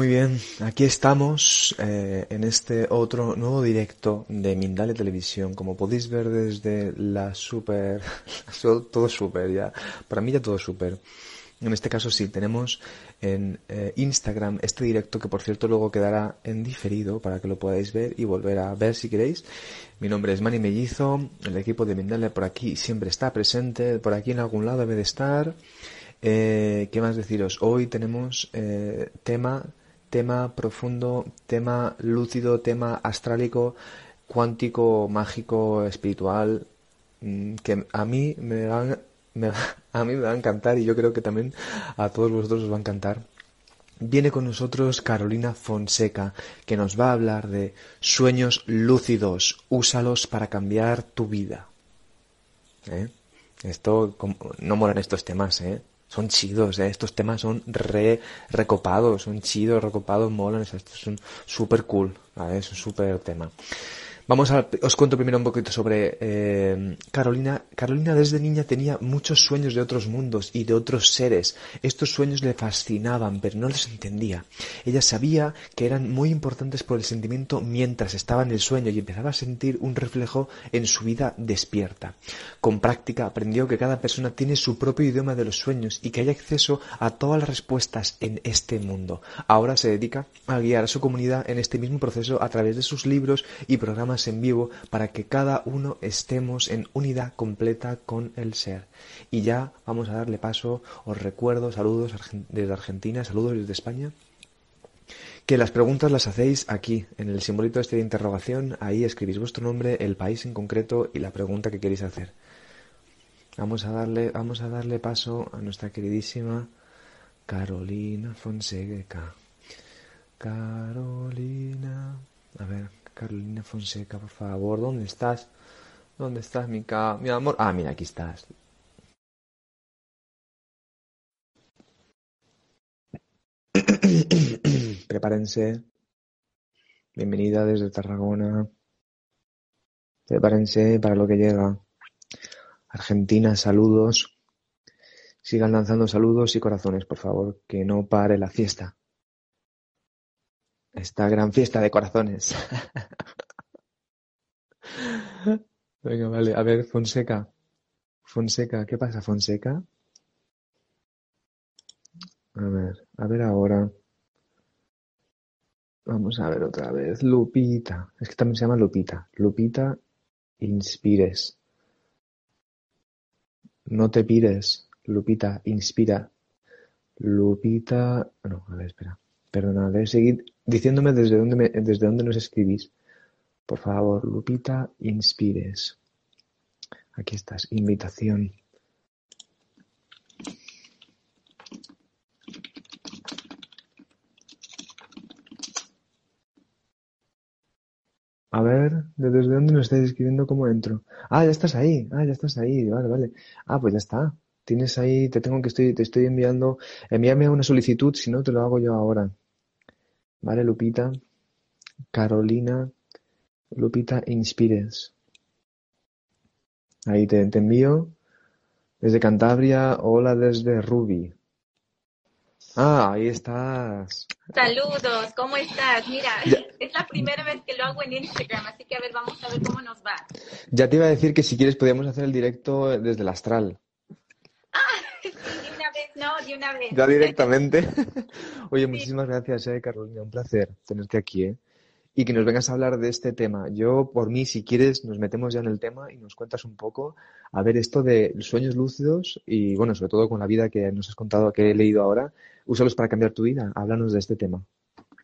Muy bien, aquí estamos eh, en este otro nuevo directo de Mindale Televisión. Como podéis ver desde la super, todo super ya, para mí ya todo super. En este caso sí, tenemos en eh, Instagram este directo que por cierto luego quedará en diferido para que lo podáis ver y volver a ver si queréis. Mi nombre es Manny Mellizo, el equipo de Mindale por aquí siempre está presente, por aquí en algún lado debe de estar. Eh, ¿Qué más deciros? Hoy tenemos eh, tema tema profundo, tema lúcido, tema astrálico, cuántico, mágico, espiritual, mm, que a mí me van, a mí me va a encantar y yo creo que también a todos vosotros os va a encantar. Viene con nosotros Carolina Fonseca, que nos va a hablar de sueños lúcidos, úsalos para cambiar tu vida. ¿Eh? Esto, no molan estos temas, ¿eh? Son chidos, ¿eh? estos temas son re recopados, son chidos, recopados, molan, estos son súper cool, ¿vale? es un súper tema. Vamos a, os cuento primero un poquito sobre eh, Carolina. Carolina desde niña tenía muchos sueños de otros mundos y de otros seres. Estos sueños le fascinaban, pero no los entendía. Ella sabía que eran muy importantes por el sentimiento mientras estaba en el sueño y empezaba a sentir un reflejo en su vida despierta. Con práctica aprendió que cada persona tiene su propio idioma de los sueños y que hay acceso a todas las respuestas en este mundo. Ahora se dedica a guiar a su comunidad en este mismo proceso a través de sus libros y programas en vivo para que cada uno estemos en unidad completa con el ser. Y ya vamos a darle paso, os recuerdo, saludos desde Argentina, saludos desde España. Que las preguntas las hacéis aquí, en el simbolito este de interrogación, ahí escribís vuestro nombre, el país en concreto y la pregunta que queréis hacer. Vamos a darle, vamos a darle paso a nuestra queridísima Carolina Fonseca. Carolina. A ver, Carolina Fonseca, por favor, ¿dónde estás? ¿Dónde estás, mi, mi amor? Ah, mira, aquí estás. Prepárense. Bienvenida desde Tarragona. Prepárense para lo que llega. Argentina, saludos. Sigan lanzando saludos y corazones, por favor, que no pare la fiesta esta gran fiesta de corazones. Venga, vale. A ver, Fonseca. Fonseca, ¿qué pasa, Fonseca? A ver, a ver ahora. Vamos a ver otra vez. Lupita. Es que también se llama Lupita. Lupita, inspires. No te pires. Lupita, inspira. Lupita. No, a ver, espera. Perdona, debes seguir diciéndome desde dónde, me, desde dónde nos escribís. Por favor, Lupita, inspires. Aquí estás, invitación. A ver, ¿desde dónde nos estáis escribiendo? ¿Cómo entro? Ah, ya estás ahí. Ah, ya estás ahí. Vale, vale. Ah, pues ya está. Tienes ahí, te tengo que estoy, te estoy enviando. Envíame una solicitud, si no te lo hago yo ahora. Vale, Lupita. Carolina. Lupita Inspires. Ahí te, envío. Desde Cantabria, hola desde Ruby. Ah, ahí estás. Saludos, ¿cómo estás? Mira, es la primera vez que lo hago en Instagram, así que a ver, vamos a ver cómo nos va. Ya te iba a decir que si quieres podíamos hacer el directo desde el astral. Una vez. Ya directamente. Oye, muchísimas gracias, eh, Carolina. Un placer tenerte aquí, ¿eh? Y que nos vengas a hablar de este tema. Yo, por mí, si quieres, nos metemos ya en el tema y nos cuentas un poco, a ver, esto de sueños lúcidos y, bueno, sobre todo con la vida que nos has contado, que he leído ahora, úsalos para cambiar tu vida. Háblanos de este tema.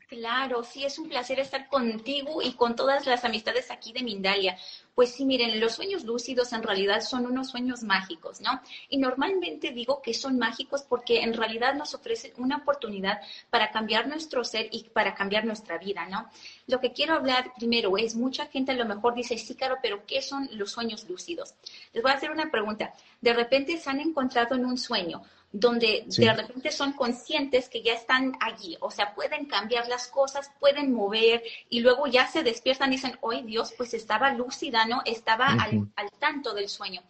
Claro, sí, es un placer estar contigo y con todas las amistades aquí de Mindalia. Pues sí, miren, los sueños lúcidos en realidad son unos sueños mágicos, ¿no? Y normalmente digo que son mágicos porque en realidad nos ofrecen una oportunidad para cambiar nuestro ser y para cambiar nuestra vida, ¿no? Lo que quiero hablar primero es, mucha gente a lo mejor dice, sí, claro, pero ¿qué son los sueños lúcidos? Les voy a hacer una pregunta. De repente se han encontrado en un sueño donde de repente son conscientes que ya están allí, o sea, pueden cambiar las cosas, pueden mover y luego ya se despiertan y dicen, hoy Dios, pues estaba lúcida, ¿no? Estaba al, al tanto del sueño.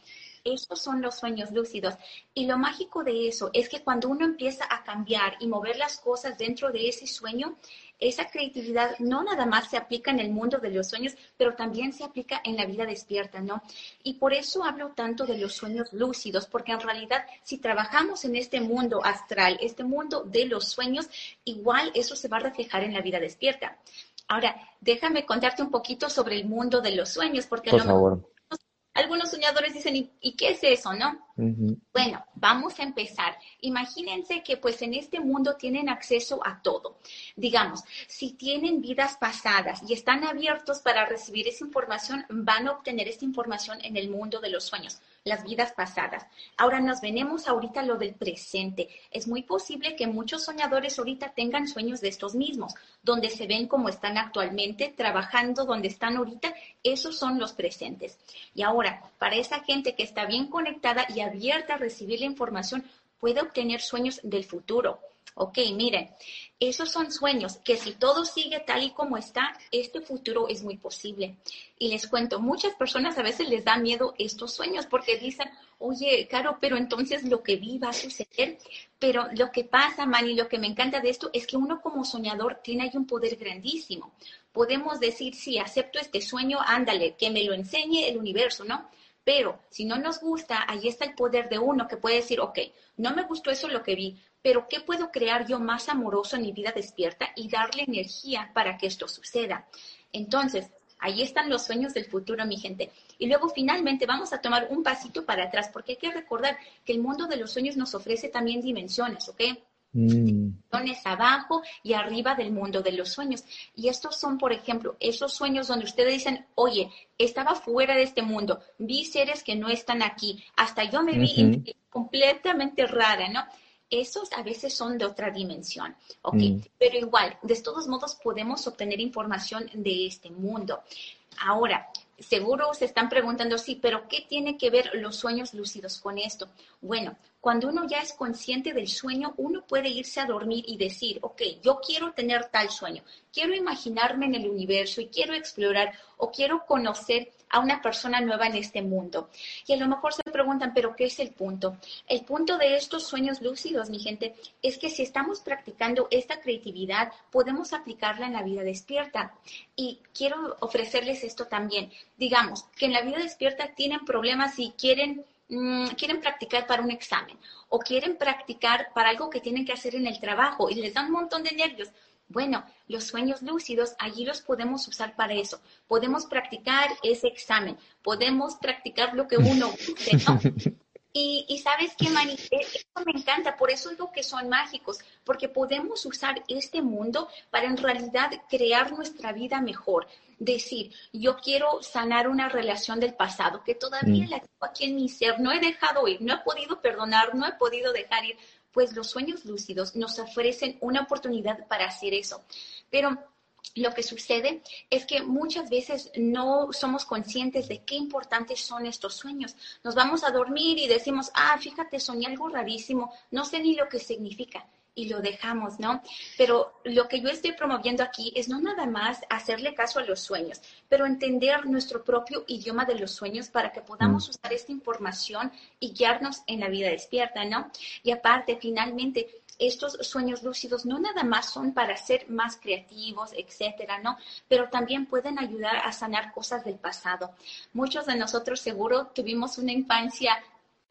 Esos son los sueños lúcidos. Y lo mágico de eso es que cuando uno empieza a cambiar y mover las cosas dentro de ese sueño, esa creatividad no nada más se aplica en el mundo de los sueños, pero también se aplica en la vida despierta, ¿no? Y por eso hablo tanto de los sueños lúcidos, porque en realidad si trabajamos en este mundo astral, este mundo de los sueños, igual eso se va a reflejar en la vida despierta. Ahora, déjame contarte un poquito sobre el mundo de los sueños, porque por favor algunos soñadores dicen, ¿y, qué es eso, no? Bueno, vamos a empezar. Imagínense que pues en este mundo tienen acceso a todo. Digamos, si tienen vidas pasadas y están abiertos para recibir esa información, van a obtener esta información en el mundo de los sueños las vidas pasadas. Ahora nos venemos ahorita lo del presente. Es muy posible que muchos soñadores ahorita tengan sueños de estos mismos, donde se ven como están actualmente, trabajando donde están ahorita. Esos son los presentes. Y ahora, para esa gente que está bien conectada y abierta a recibir la información, puede obtener sueños del futuro. Ok, miren, esos son sueños que si todo sigue tal y como está, este futuro es muy posible. Y les cuento, muchas personas a veces les da miedo estos sueños porque dicen, oye, Caro, pero entonces lo que vi va a suceder. Pero lo que pasa, Manny, lo que me encanta de esto es que uno como soñador tiene ahí un poder grandísimo. Podemos decir, sí, acepto este sueño, ándale, que me lo enseñe el universo, ¿no? Pero si no nos gusta, ahí está el poder de uno que puede decir, ok, no me gustó eso lo que vi, pero ¿qué puedo crear yo más amoroso en mi vida despierta y darle energía para que esto suceda? Entonces, ahí están los sueños del futuro, mi gente. Y luego finalmente vamos a tomar un pasito para atrás, porque hay que recordar que el mundo de los sueños nos ofrece también dimensiones, ¿ok? Mm. Dimensiones abajo y arriba del mundo de los sueños. Y estos son, por ejemplo, esos sueños donde ustedes dicen, oye, estaba fuera de este mundo, vi seres que no están aquí, hasta yo me vi completamente rara, ¿no? Esos a veces son de otra dimensión, ¿ok? Mm. Pero igual, de todos modos podemos obtener información de este mundo. Ahora, seguro se están preguntando, sí, pero ¿qué tiene que ver los sueños lúcidos con esto? Bueno, cuando uno ya es consciente del sueño, uno puede irse a dormir y decir, ok, yo quiero tener tal sueño, quiero imaginarme en el universo y quiero explorar o quiero conocer a una persona nueva en este mundo. Y a lo mejor se preguntan, pero ¿qué es el punto? El punto de estos sueños lúcidos, mi gente, es que si estamos practicando esta creatividad, podemos aplicarla en la vida despierta. Y quiero ofrecerles esto también. Digamos que en la vida despierta tienen problemas y quieren Mm, quieren practicar para un examen o quieren practicar para algo que tienen que hacer en el trabajo y les dan un montón de nervios. Bueno, los sueños lúcidos allí los podemos usar para eso. Podemos practicar ese examen, podemos practicar lo que uno guste, ¿no? Y, sabes qué, Mani, e, eso me encanta, por eso digo que son mágicos, porque podemos usar este mundo para en realidad crear nuestra vida mejor. Decir, yo quiero sanar una relación del pasado que todavía mm. la tengo aquí en mi ser, no he dejado ir, no he podido perdonar, no he podido dejar ir. Pues los sueños lúcidos nos ofrecen una oportunidad para hacer eso. Pero lo que sucede es que muchas veces no somos conscientes de qué importantes son estos sueños. Nos vamos a dormir y decimos, ah, fíjate, soñé algo rarísimo, no sé ni lo que significa y lo dejamos, ¿no? Pero lo que yo estoy promoviendo aquí es no nada más hacerle caso a los sueños, pero entender nuestro propio idioma de los sueños para que podamos mm. usar esta información y guiarnos en la vida despierta, ¿no? Y aparte, finalmente, estos sueños lúcidos no nada más son para ser más creativos, etcétera, ¿no? Pero también pueden ayudar a sanar cosas del pasado. Muchos de nosotros seguro tuvimos una infancia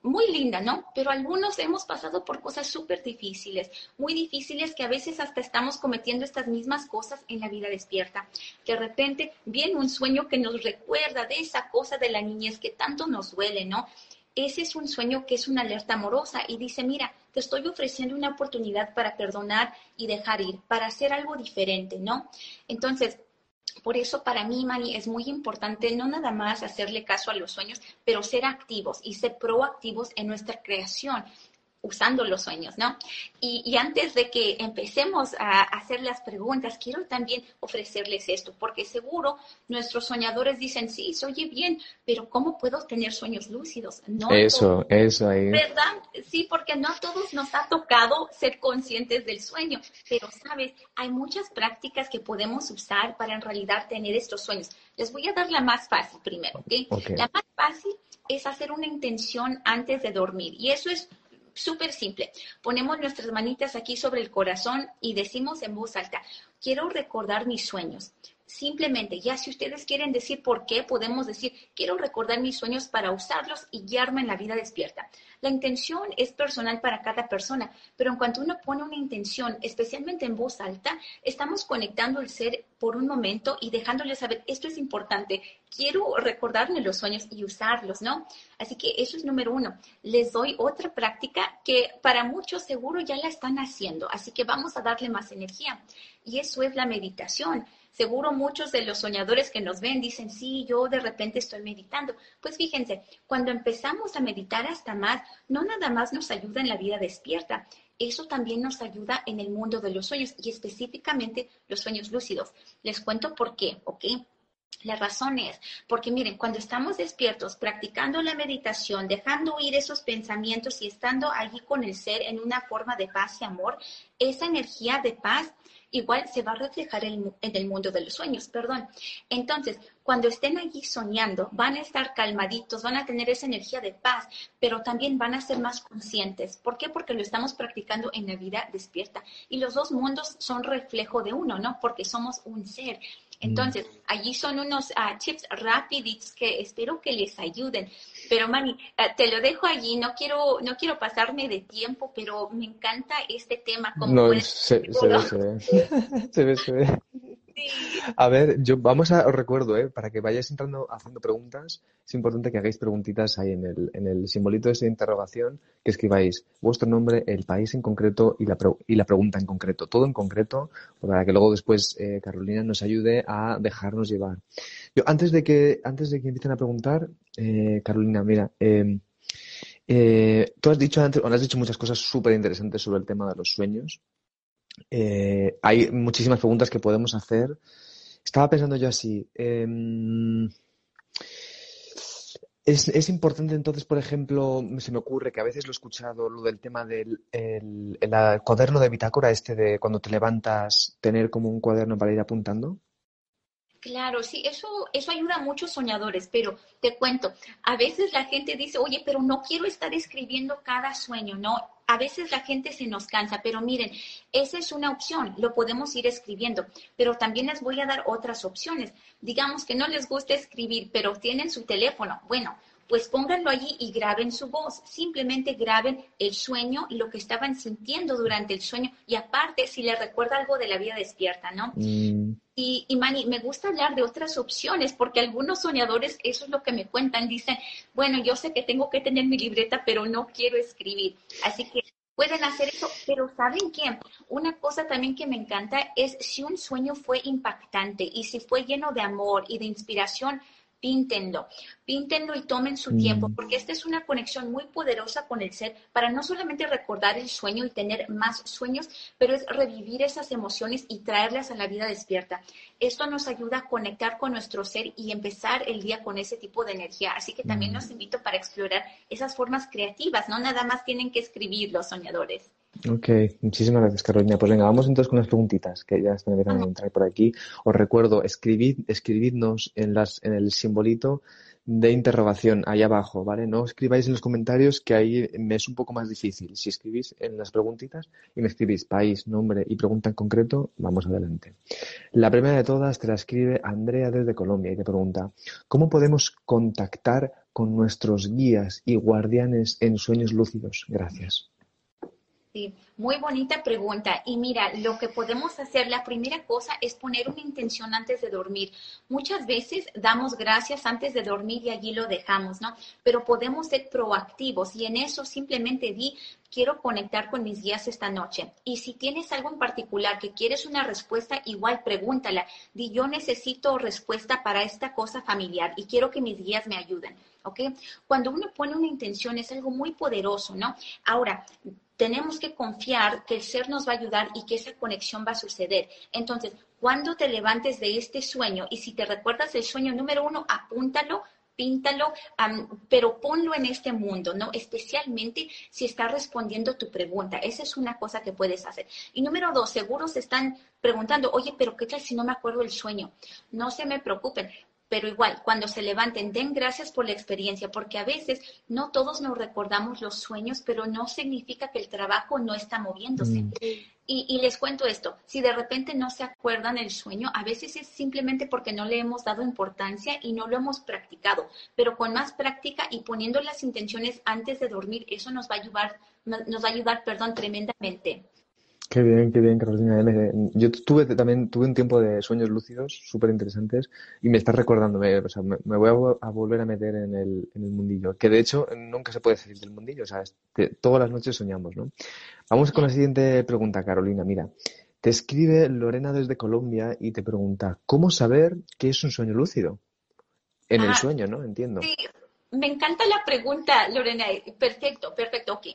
muy linda, ¿no? Pero algunos hemos pasado por cosas súper difíciles, muy difíciles que a veces hasta estamos cometiendo estas mismas cosas en la vida despierta. Que de repente viene un sueño que nos recuerda de esa cosa de la niñez que tanto nos duele, ¿no? ese es un sueño que es una alerta amorosa y dice, mira, te estoy ofreciendo una oportunidad para perdonar y dejar ir, para hacer algo diferente, ¿no? Entonces, por eso para mí, Mani, es muy importante no nada más hacerle caso a los sueños, pero ser activos y ser proactivos en nuestra creación usando los sueños, ¿no? Y, antes de que empecemos a hacer las preguntas, quiero también ofrecerles esto, porque seguro nuestros soñadores dicen, sí, se oye bien, pero ¿cómo puedo tener sueños lúcidos? No eso, eso ahí. ¿Verdad? Sí, porque no a todos nos ha tocado ser conscientes del sueño, pero sabes, hay muchas prácticas que podemos usar para en realidad tener estos sueños. Les voy a dar la más fácil primero, ¿ok? La más fácil es hacer una intención antes de dormir y eso es súper simple. Ponemos nuestras manitas aquí sobre el corazón y decimos en voz alta, quiero recordar mis sueños. Simplemente, ya si ustedes quieren decir por qué, podemos decir, quiero recordar mis sueños para usarlos y guiarme en la vida despierta. La intención es personal para cada persona, pero en cuanto uno pone una intención, especialmente en voz alta, estamos conectando el ser por un momento y dejándole saber, esto es importante, quiero recordarme los sueños y usarlos, ¿no? Así que eso es número uno. Les doy otra práctica que para muchos seguro ya la están haciendo, así que vamos a darle más energía. Y eso es la meditación. Seguro muchos de los soñadores que nos ven dicen, sí, yo de repente estoy meditando. Pues fíjense, cuando empezamos a meditar hasta más, no nada más nos ayuda en la vida despierta, eso también nos ayuda en el mundo de los sueños y específicamente los sueños lúcidos. Les cuento por qué, ¿ok? La razón es porque miren, cuando estamos despiertos, practicando la meditación, dejando ir esos pensamientos y estando allí con el ser en una forma de paz y amor, esa energía de paz igual se va a reflejar en, el mundo de los sueños, perdón. Entonces, cuando estén allí soñando, van a estar calmaditos, van a tener esa energía de paz, pero también van a ser más conscientes. ¿Por qué? Porque lo estamos practicando en la vida despierta. Y los dos mundos son reflejo de uno, ¿no? Porque somos un ser. Entonces, allí son unos uh, chips rapiditos que espero que les ayuden. Pero Mani, ah, te lo dejo allí, no quiero, no quiero pasarme de tiempo, pero me encanta este tema. Como no, se, ve, se ve. se ve, se ve. A ver, yo vamos a, os recuerdo, ¿eh? para que vayáis entrando haciendo preguntas, es importante que hagáis preguntitas ahí en el, en el simbolito de esa interrogación, que escribáis vuestro nombre, el país en concreto y la, y la pregunta en concreto, todo en concreto, para que luego después eh, Carolina nos ayude a dejarnos llevar. Yo, antes de que, antes de que empiecen a preguntar, eh, Carolina, mira, em, eh, tú has dicho antes, o has dicho muchas cosas súper interesantes sobre el tema de los sueños. Eh, hay muchísimas preguntas que podemos hacer. Estaba pensando yo así. Em, es, importante entonces, por ejemplo, se me ocurre que a veces lo he escuchado, lo del tema del el, cuaderno de bitácora, este de cuando te levantas, tener como un cuaderno para ir apuntando. Claro, sí, eso, eso ayuda a muchos soñadores, pero te cuento, a veces la gente dice, oye, pero no quiero estar escribiendo cada sueño, no, a veces la gente se nos cansa, pero miren, esa es una opción, lo podemos ir escribiendo, pero también les voy a dar otras opciones. Digamos que no les gusta escribir, pero tienen su teléfono. Bueno, pues pónganlo allí y graben su voz. Simplemente graben el sueño y lo que estaban sintiendo durante el sueño. Y aparte, si les recuerda algo de la vida despierta, ¿no? Mm. Y, y Mani, me gusta hablar de otras opciones porque algunos soñadores, eso es lo que me cuentan, dicen, bueno, yo sé que tengo que tener mi libreta, pero no quiero escribir. Así que pueden hacer eso, pero ¿saben qué? Una cosa también que me encanta es si un sueño fue impactante y si fue lleno de amor y de inspiración, píntenlo, píntenlo y tomen su tiempo, mm. porque esta es una conexión muy poderosa con el ser para no solamente recordar el sueño y tener más sueños, pero es revivir esas emociones y traerlas a la vida despierta. Esto nos ayuda a conectar con nuestro ser y empezar el día con ese tipo de energía. Así que también mm. los invito para explorar esas formas creativas, no nada más tienen que escribir los soñadores. Ok, muchísimas gracias Carolina. Pues venga, vamos entonces con las preguntitas que ya están a entrar por aquí. Os recuerdo, escribid, escribidnos en, las, en el simbolito de interrogación ahí abajo, ¿vale? No escribáis en los comentarios que ahí me es un poco más difícil. Si escribís en las preguntitas y me escribís país, nombre y pregunta en concreto, vamos adelante. La primera de todas te la escribe Andrea desde Colombia y te pregunta, ¿cómo podemos contactar con nuestros guías y guardianes en sueños lúcidos? Gracias. Sí, muy bonita pregunta. Y mira, lo que podemos hacer, la primera cosa es poner una intención antes de dormir. Muchas veces damos gracias antes de dormir y allí lo dejamos, ¿no? Pero podemos ser proactivos y en eso simplemente di, quiero conectar con mis guías esta noche. Y si tienes algo en particular que quieres una respuesta, igual pregúntala. Di, yo necesito respuesta para esta cosa familiar y quiero que mis guías me ayuden. ¿Ok? Cuando uno pone una intención es algo muy poderoso, ¿no? Ahora, tenemos que confiar que el ser nos va a ayudar y que esa conexión va a suceder. Entonces, cuando te levantes de este sueño y si te recuerdas el sueño número uno, apúntalo, píntalo, pero ponlo en este mundo, ¿no? Especialmente si está respondiendo tu pregunta. Esa es una cosa que puedes hacer. Y número dos, seguro se están preguntando, oye, pero ¿qué tal si no me acuerdo el sueño? No se me preocupen pero igual, cuando se levanten, den gracias por la experiencia, porque a veces no todos nos recordamos los sueños, pero no significa que el trabajo no está moviéndose. Mm. Y, les cuento esto, si de repente no se acuerdan el sueño, a veces es simplemente porque no le hemos dado importancia y no lo hemos practicado, pero con más práctica y poniendo las intenciones antes de dormir, eso nos va a ayudar, nos va a ayudar, perdón, tremendamente. Qué bien, qué bien, Carolina. Yo tuve también tuve un tiempo de sueños lúcidos súper interesantes y me estás recordando, o sea, me, voy a, volver a meter en el, en el mundillo, que de hecho nunca se puede salir del mundillo, o sea, todas las noches soñamos, ¿no? Vamos con la siguiente pregunta, Carolina. Mira, te escribe Lorena desde Colombia y te pregunta, ¿cómo saber qué es un sueño lúcido? En el sueño, ¿no? Entiendo. Sí, me encanta la pregunta, Lorena. Perfecto, perfecto, ok.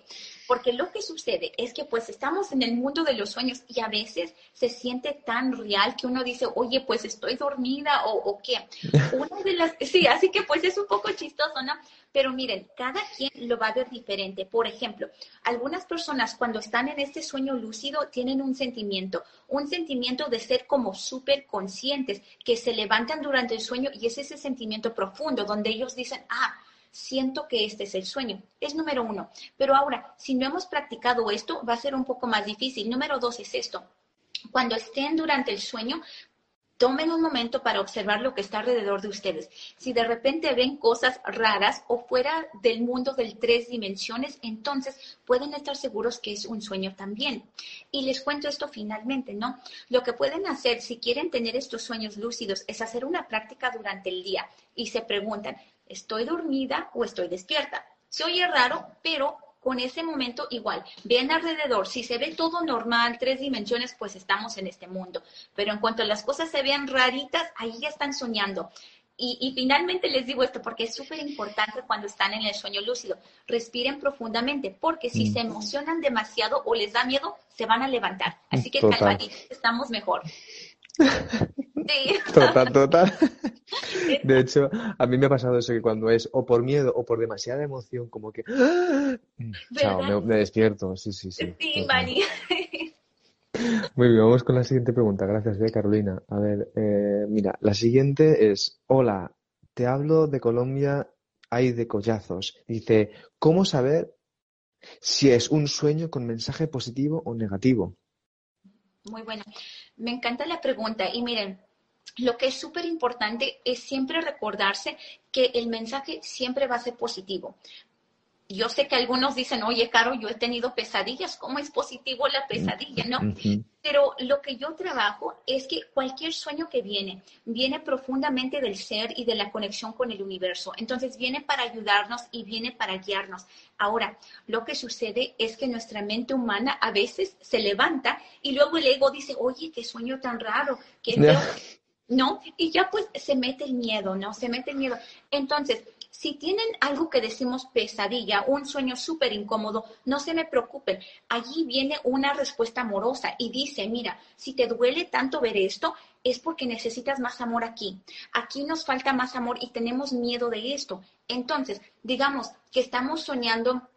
Porque lo que sucede es que pues estamos en el mundo de los sueños y a veces se siente tan real que uno dice, oye, pues estoy dormida o, o qué. Una de las, sí, así que pues es un poco chistoso, ¿no? Pero miren, cada quien lo va a ver diferente. Por ejemplo, algunas personas cuando están en este sueño lúcido tienen un sentimiento, un sentimiento de ser como súper conscientes, que se levantan durante el sueño y es ese sentimiento profundo donde ellos dicen, ah, siento que este es el sueño. Es número uno. Pero ahora, si no hemos practicado esto, va a ser un poco más difícil. Número dos es esto. Cuando estén durante el sueño, tomen un momento para observar lo que está alrededor de ustedes. Si de repente ven cosas raras o fuera del mundo de tres dimensiones, entonces pueden estar seguros que es un sueño también. Y les cuento esto finalmente, ¿no? Lo que pueden hacer si quieren tener estos sueños lúcidos es hacer una práctica durante el día y se preguntan, ¿estoy dormida o estoy despierta? Se oye raro, pero con ese momento igual. Vean alrededor, si se ve todo normal, tres dimensiones, pues estamos en este mundo. Pero en cuanto las cosas se vean raritas, ahí ya están soñando. Y, finalmente les digo esto porque es súper importante cuando están en el sueño lúcido. Respiren profundamente porque si se emocionan demasiado o les da miedo, se van a levantar. Así que calmaditos, estamos mejor. Total, total. De hecho, a mí me ha pasado eso que cuando es o por miedo o por demasiada emoción, como que mm, chao, me, despierto. Sí, sí, sí. Sí. Muy bien, vamos con la siguiente pregunta. Gracias, eh, Carolina. A ver, eh, mira, la siguiente es, hola, te hablo de Colombia, hay de collazos. Dice, ¿cómo saber si es un sueño con mensaje positivo o negativo? Muy bueno. Me encanta la pregunta y miren, lo que es súper importante es siempre recordarse que el mensaje siempre va a ser positivo. Yo sé que algunos dicen, oye, Caro, yo he tenido pesadillas, ¿cómo es positivo la pesadilla? ¿No? Pero lo que yo trabajo es que cualquier sueño que viene, viene profundamente del ser y de la conexión con el universo. Entonces viene para ayudarnos y viene para guiarnos. Ahora, lo que sucede es que nuestra mente humana a veces se levanta y luego el ego dice, oye, qué sueño tan raro, qué ¿no? Y ya pues se mete el miedo, ¿no? Se mete el miedo. Entonces, si tienen algo que decimos pesadilla, un sueño súper incómodo, no se me preocupen. Allí viene una respuesta amorosa y dice, mira, si te duele tanto ver esto, es porque necesitas más amor aquí. Aquí nos falta más amor y tenemos miedo de esto. Entonces, digamos que estamos soñando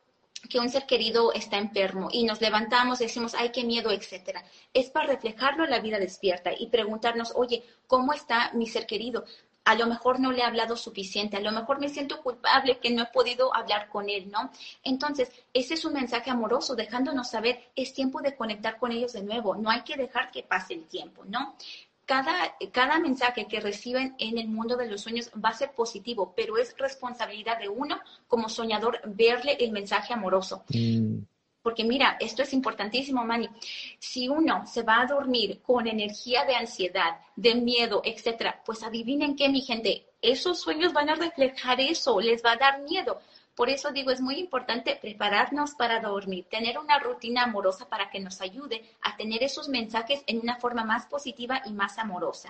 que un ser querido está enfermo y nos levantamos decimos, ay, qué miedo, etcétera. Es para reflejarlo en la vida despierta y preguntarnos, oye, ¿cómo está mi ser querido? A lo mejor no le he hablado suficiente, a lo mejor me siento culpable que no he podido hablar con él, ¿no? Entonces, ese es un mensaje amoroso, dejándonos saber, es tiempo de conectar con ellos de nuevo, no hay que dejar que pase el tiempo, ¿no? Cada, cada mensaje que reciben en el mundo de los sueños va a ser positivo, pero es responsabilidad de uno como soñador verle el mensaje amoroso. Mm. Porque mira, esto es importantísimo, Manny. Si uno se va a dormir con energía de ansiedad, de miedo, etcétera, pues adivinen qué, mi gente, esos sueños van a reflejar eso, les va a dar miedo. Por eso digo, es muy importante prepararnos para dormir, tener una rutina amorosa para que nos ayude a tener esos mensajes en una forma más positiva y más amorosa.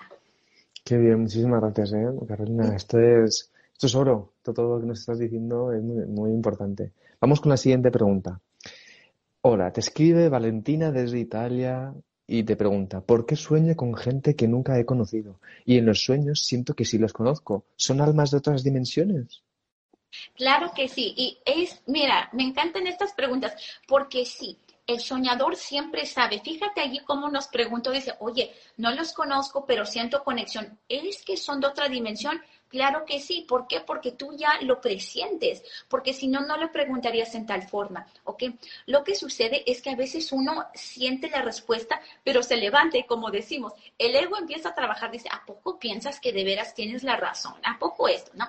Qué bien, muchísimas gracias, ¿eh? Carolina. Esto es, esto es oro. Todo lo que nos estás diciendo es muy, muy importante. Vamos con la siguiente pregunta. Hola, te escribe Valentina desde Italia y te pregunta, ¿por qué sueño con gente que nunca he conocido? Y en los sueños siento que sí los conozco. ¿Son almas de otras dimensiones? Claro que sí. Y es, mira, me encantan estas preguntas porque sí, el soñador siempre sabe. Fíjate allí cómo nos preguntó, dice, oye, no los conozco, pero siento conexión. ¿Es que son de otra dimensión? Claro que sí. ¿Por qué? Porque tú ya lo presientes, porque si no, no lo preguntarías en tal forma, ¿ok? Lo que sucede es que a veces uno siente la respuesta, pero se levanta y como decimos, el ego empieza a trabajar, dice, ¿a poco piensas que de veras tienes la razón? ¿A poco esto, no?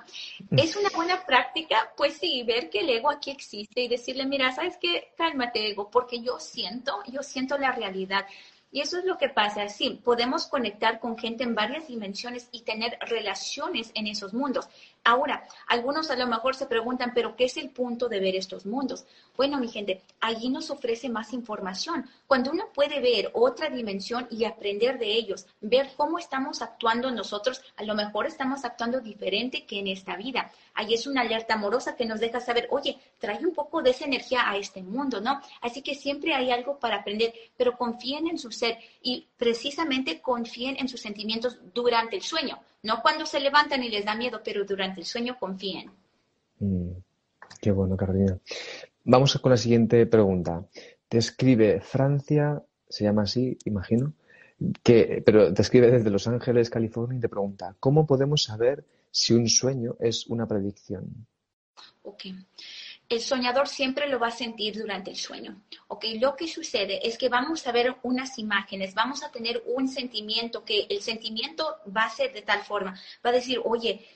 Mm. Es una buena práctica, pues sí, ver que el ego aquí existe y decirle, mira, ¿sabes qué? Cálmate, ego, porque yo siento, yo siento la realidad. Y eso es lo que pasa, sí, podemos conectar con gente en varias dimensiones y tener relaciones en esos mundos. Ahora, algunos a lo mejor se preguntan, pero ¿qué es el punto de ver estos mundos? Bueno, mi gente, allí nos ofrece más información. Cuando uno puede ver otra dimensión y aprender de ellos, ver cómo estamos actuando nosotros, a lo mejor estamos actuando diferente que en esta vida. Ahí es una alerta amorosa que nos deja saber, oye, trae un poco de esa energía a este mundo, ¿no? Así que siempre hay algo para aprender, pero confíen en su ser y precisamente confíen en sus sentimientos durante el sueño no cuando se levantan y les da miedo, pero durante el sueño confíen. Mm, qué bueno, Carolina. Vamos con la siguiente pregunta. Te escribe Francia, se llama así, imagino, que, pero te escribe desde Los Ángeles, California, y te pregunta, ¿cómo podemos saber si un sueño es una predicción? Ok. El soñador siempre lo va a sentir durante el sueño. ¿ok? Lo que sucede es que vamos a ver unas imágenes, vamos a tener un sentimiento que el sentimiento va a ser de tal forma, va a decir, oye,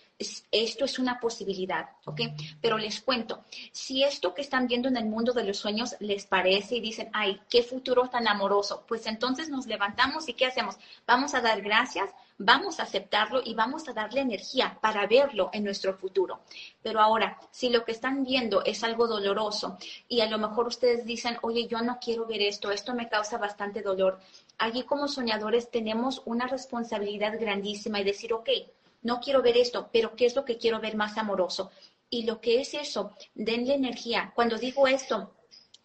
esto es una posibilidad, ¿ok? Pero les cuento, si esto que están viendo en el mundo de los sueños les parece y dicen, ay, qué futuro tan amoroso, pues entonces nos levantamos y ¿qué hacemos? Vamos a dar gracias, vamos a aceptarlo y vamos a darle energía para verlo en nuestro futuro. Pero ahora, si lo que están viendo es algo doloroso y a lo mejor ustedes dicen, oye, yo no quiero ver esto, esto me causa bastante dolor, allí como soñadores tenemos una responsabilidad grandísima y decir, ok, no quiero ver esto, pero ¿qué es lo que quiero ver más amoroso? Y lo que es eso, denle energía. Cuando digo esto,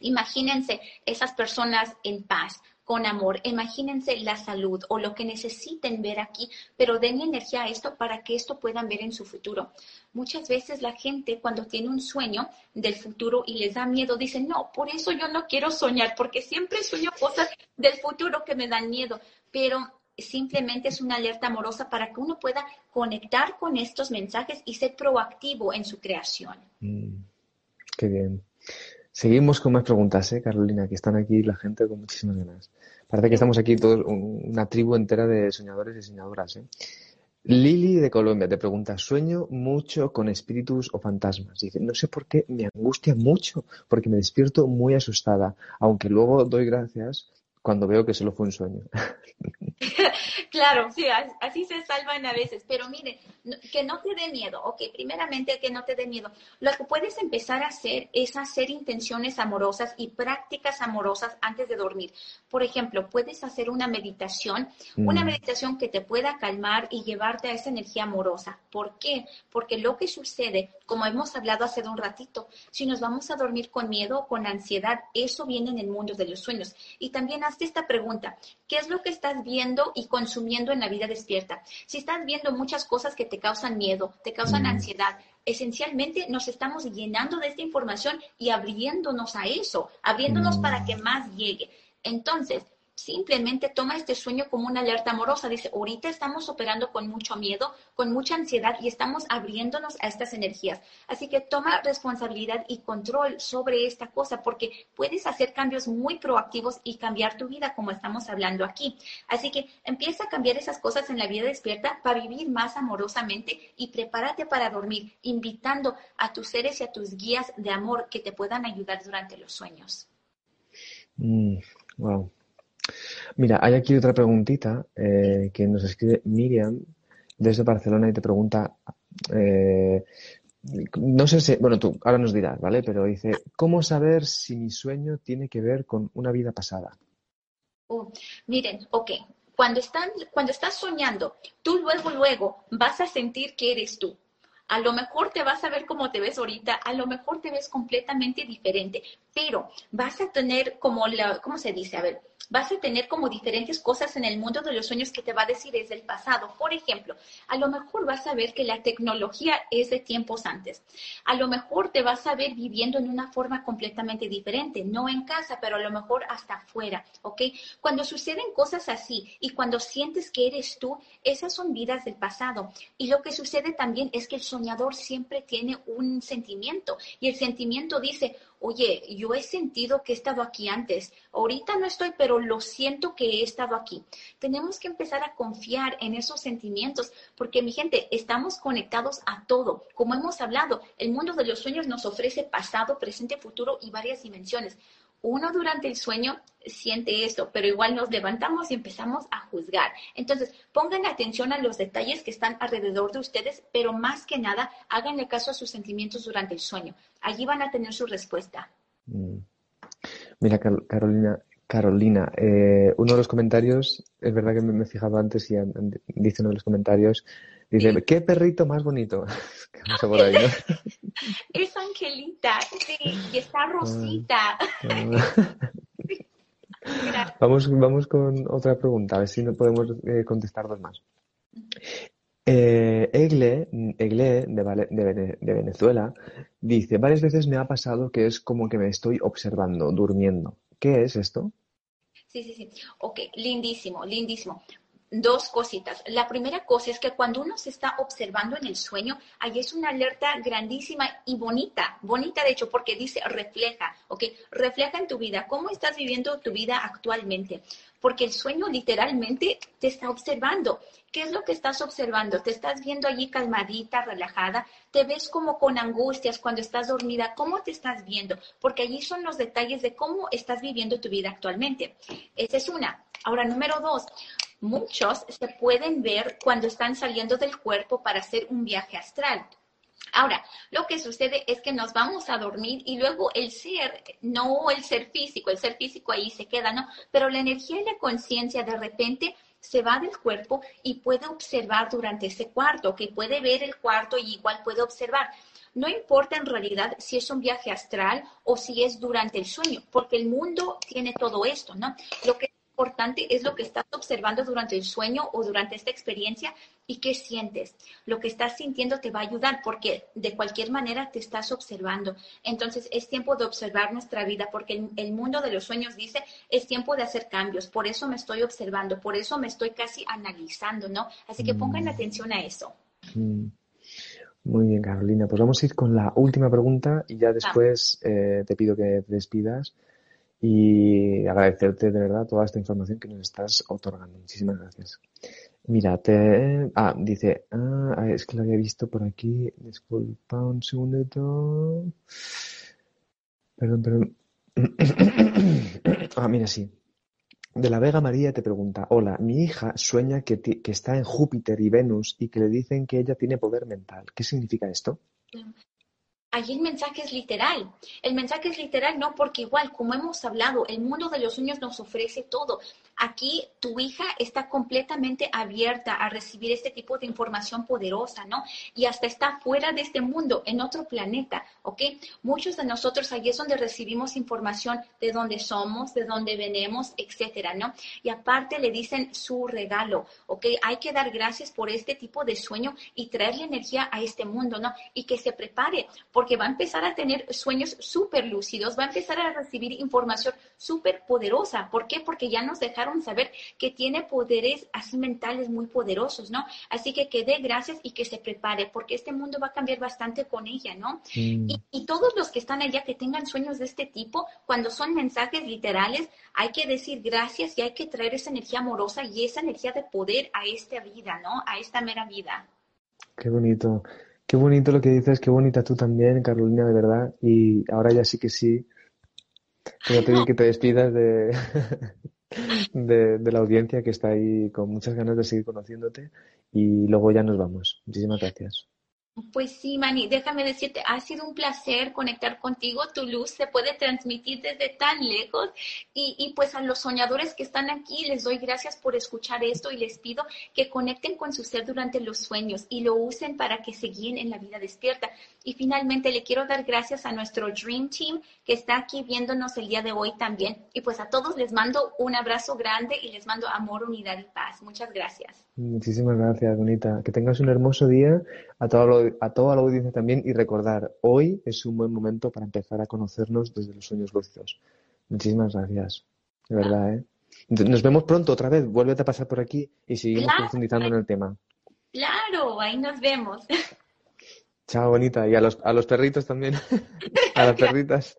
imagínense esas personas en paz, con amor, imagínense la salud o lo que necesiten ver aquí, pero denle energía a esto para que esto puedan ver en su futuro. Muchas veces la gente cuando tiene un sueño del futuro y les da miedo, dice, no, por eso yo no quiero soñar, porque siempre sueño cosas del futuro que me dan miedo, pero simplemente es una alerta amorosa para que uno pueda conectar con estos mensajes y ser proactivo en su creación. Mm, qué bien. Seguimos con más preguntas, ¿eh, Carolina? Que están aquí la gente con muchísimas ganas. Parece que estamos aquí todos, una tribu entera de soñadores y soñadoras, ¿eh? Lili de Colombia te pregunta, sueño mucho con espíritus o fantasmas. Dice, no sé por qué me angustia mucho, porque me despierto muy asustada, aunque luego doy gracias cuando veo que solo fue un sueño. claro, sí, así se salvan a veces, pero mire, que no te dé miedo, ok, primeramente que no te dé miedo. Lo que puedes empezar a hacer es hacer intenciones amorosas y prácticas amorosas antes de dormir. Por ejemplo, puedes hacer una meditación, una mm. meditación que te pueda calmar y llevarte a esa energía amorosa. ¿Por qué? Porque lo que sucede, como hemos hablado hace un ratito, si nos vamos a dormir con miedo o con ansiedad, eso viene en el mundo de los sueños. Y también hazte esta pregunta, ¿qué es lo que estás viendo y consumiendo en la vida despierta? Si estás viendo muchas cosas que te causan miedo, te causan mm. ansiedad, esencialmente nos estamos llenando de esta información y abriéndonos a eso, abriéndonos para mm. que más llegue. Entonces, simplemente toma este sueño como una alerta amorosa. Dice, ahorita estamos operando con mucho miedo, con mucha ansiedad y estamos abriéndonos a estas energías. Así que toma responsabilidad y control sobre esta cosa porque puedes hacer cambios muy proactivos y cambiar tu vida como estamos hablando aquí. Así que empieza a cambiar esas cosas en la vida despierta para vivir más amorosamente y prepárate para dormir, invitando a tus seres y a tus guías de amor que te puedan ayudar durante los sueños. wow. Mira, hay aquí otra preguntita eh, que nos escribe Miriam desde Barcelona y te pregunta, eh, no sé si, bueno, tú ahora nos dirás, ¿vale? Pero dice, ¿cómo saber si mi sueño tiene que ver con una vida pasada? Uh, miren, ok, cuando, están, cuando estás soñando, tú luego, luego vas a sentir que eres tú. A lo mejor te vas a ver como te ves ahorita, a lo mejor te ves completamente diferente, pero vas a tener como la, ¿cómo se dice? A ver, vas a tener como diferentes cosas en el mundo de los sueños que te va a decir es del pasado. Por ejemplo, a lo mejor vas a ver que la tecnología es de tiempos antes. A lo mejor te vas a ver viviendo en una forma completamente diferente, no en casa, pero a lo mejor hasta afuera, ¿ok? Cuando suceden cosas así y cuando sientes que eres tú, esas son vidas del pasado. Y lo que sucede también es que el soñador siempre tiene un sentimiento y el sentimiento dice, oye, yo he sentido que he estado aquí antes, ahorita no estoy, pero lo siento que he estado aquí. Tenemos que empezar a confiar en esos sentimientos, porque mi gente, estamos conectados a todo. Como hemos hablado, el mundo de los sueños nos ofrece pasado, presente, futuro y varias dimensiones uno durante el sueño siente esto, pero igual nos levantamos y empezamos a juzgar. Entonces, pongan atención a los detalles que están alrededor de ustedes, pero más que nada, háganle caso a sus sentimientos durante el sueño. Allí van a tener su respuesta. Mm. Mira, Carolina, Carolina, eh, uno de los comentarios, es verdad que me, he fijado antes y dice uno de los comentarios, dice, ¿qué perrito más bonito? Es Angelita, sí, y está ah, Rosita. Ah. vamos, vamos con otra pregunta, a ver si no podemos eh, contestar dos más. Eh, Egle, Egle de, Venezuela dice, varias veces me ha pasado que es como que me estoy observando, durmiendo. ¿Qué es esto? Sí, sí, sí. Ok, lindísimo, lindísimo dos cositas. La primera cosa es que cuando uno se está observando en el sueño, ahí es una alerta grandísima y bonita, bonita de hecho, porque dice refleja, ¿ok? Refleja en tu vida, cómo estás viviendo tu vida actualmente, porque el sueño literalmente te está observando. ¿Qué es lo que estás observando? Te estás viendo allí calmadita, relajada, te ves como con angustias cuando estás dormida, ¿cómo te estás viendo? Porque allí son los detalles de cómo estás viviendo tu vida actualmente. Esa es una. Ahora, número dos, Muchos se pueden ver cuando están saliendo del cuerpo para hacer un viaje astral. Ahora, lo que sucede es que nos vamos a dormir y luego el ser, no el ser físico, el ser físico ahí se queda, ¿no? Pero la energía y la conciencia de repente se va del cuerpo y puede observar durante ese cuarto, que puede ver el cuarto y igual puede observar. No importa en realidad si es un viaje astral o si es durante el sueño, porque el mundo tiene todo esto, ¿no? Lo que importante es lo que estás observando durante el sueño o durante esta experiencia y qué sientes. Lo que estás sintiendo te va a ayudar porque de cualquier manera te estás observando. Entonces es tiempo de observar nuestra vida porque el, mundo de los sueños dice es tiempo de hacer cambios. Por eso me estoy observando, por eso me estoy casi analizando, ¿no? Así que pongan mm. atención a eso. Mm. Muy bien, Carolina. Pues vamos a ir con la última pregunta y ya después eh, te pido que te despidas y agradecerte de verdad toda esta información que nos estás otorgando. Muchísimas gracias. Mira, te... Ah, dice... Ah, es que lo había visto por aquí. Disculpa un segundo. Perdón, perdón. ah, mira, sí. De la Vega María te pregunta, hola, mi hija sueña que, que está en Júpiter y Venus y que le dicen que ella tiene poder mental. ¿Qué significa esto? Allí el mensaje es literal. El mensaje es literal no porque igual, como hemos hablado, el mundo de los sueños nos ofrece todo. Aquí tu hija está completamente abierta a recibir este tipo de información poderosa, ¿no? Y hasta está fuera de este mundo, en otro planeta, ¿ok? Muchos de nosotros allí es donde recibimos información de dónde somos, de dónde venimos, etcétera, ¿no? Y aparte le dicen su regalo, ¿ok? Hay que dar gracias por este tipo de sueño y traerle energía a este mundo, ¿no? Y que se prepare, porque va a empezar a tener sueños súper lúcidos, va a empezar a recibir información súper poderosa. ¿Por qué? Porque ya nos dejaron saber que tiene poderes así mentales muy poderosos, ¿no? Así que que dé gracias y que se prepare, porque este mundo va a cambiar bastante con ella, ¿no? Mm. Y, todos los que están allá que tengan sueños de este tipo, cuando son mensajes literales, hay que decir gracias y hay que traer esa energía amorosa y esa energía de poder a esta vida, ¿no? A esta mera vida. Qué bonito. Qué bonito lo que dices, qué bonita tú también, Carolina, de verdad. Y ahora ya sí que sí, Pero te que te despidas de, de, de, la audiencia que está ahí con muchas ganas de seguir conociéndote y luego ya nos vamos. Muchísimas gracias. Pues sí, Mani, déjame decirte, ha sido un placer conectar contigo. Tu luz se puede transmitir desde tan lejos y, y, pues a los soñadores que están aquí les doy gracias por escuchar esto y les pido que conecten con su ser durante los sueños y lo usen para que se guíen en la vida despierta. Y finalmente le quiero dar gracias a nuestro Dream Team que está aquí viéndonos el día de hoy también. Y pues a todos les mando un abrazo grande y les mando amor, unidad y paz. Muchas gracias. Muchísimas gracias, Bonita. Que tengas un hermoso día. A todo a toda la audiencia también y recordar, hoy es un buen momento para empezar a conocernos desde los sueños lúcidos. Muchísimas gracias, de verdad, ¿eh? Nos vemos pronto otra vez, vuélvete a pasar por aquí y seguimos profundizando en el tema. Claro, ahí nos vemos. Chao, bonita, y a los, a los perritos también, a las perritas.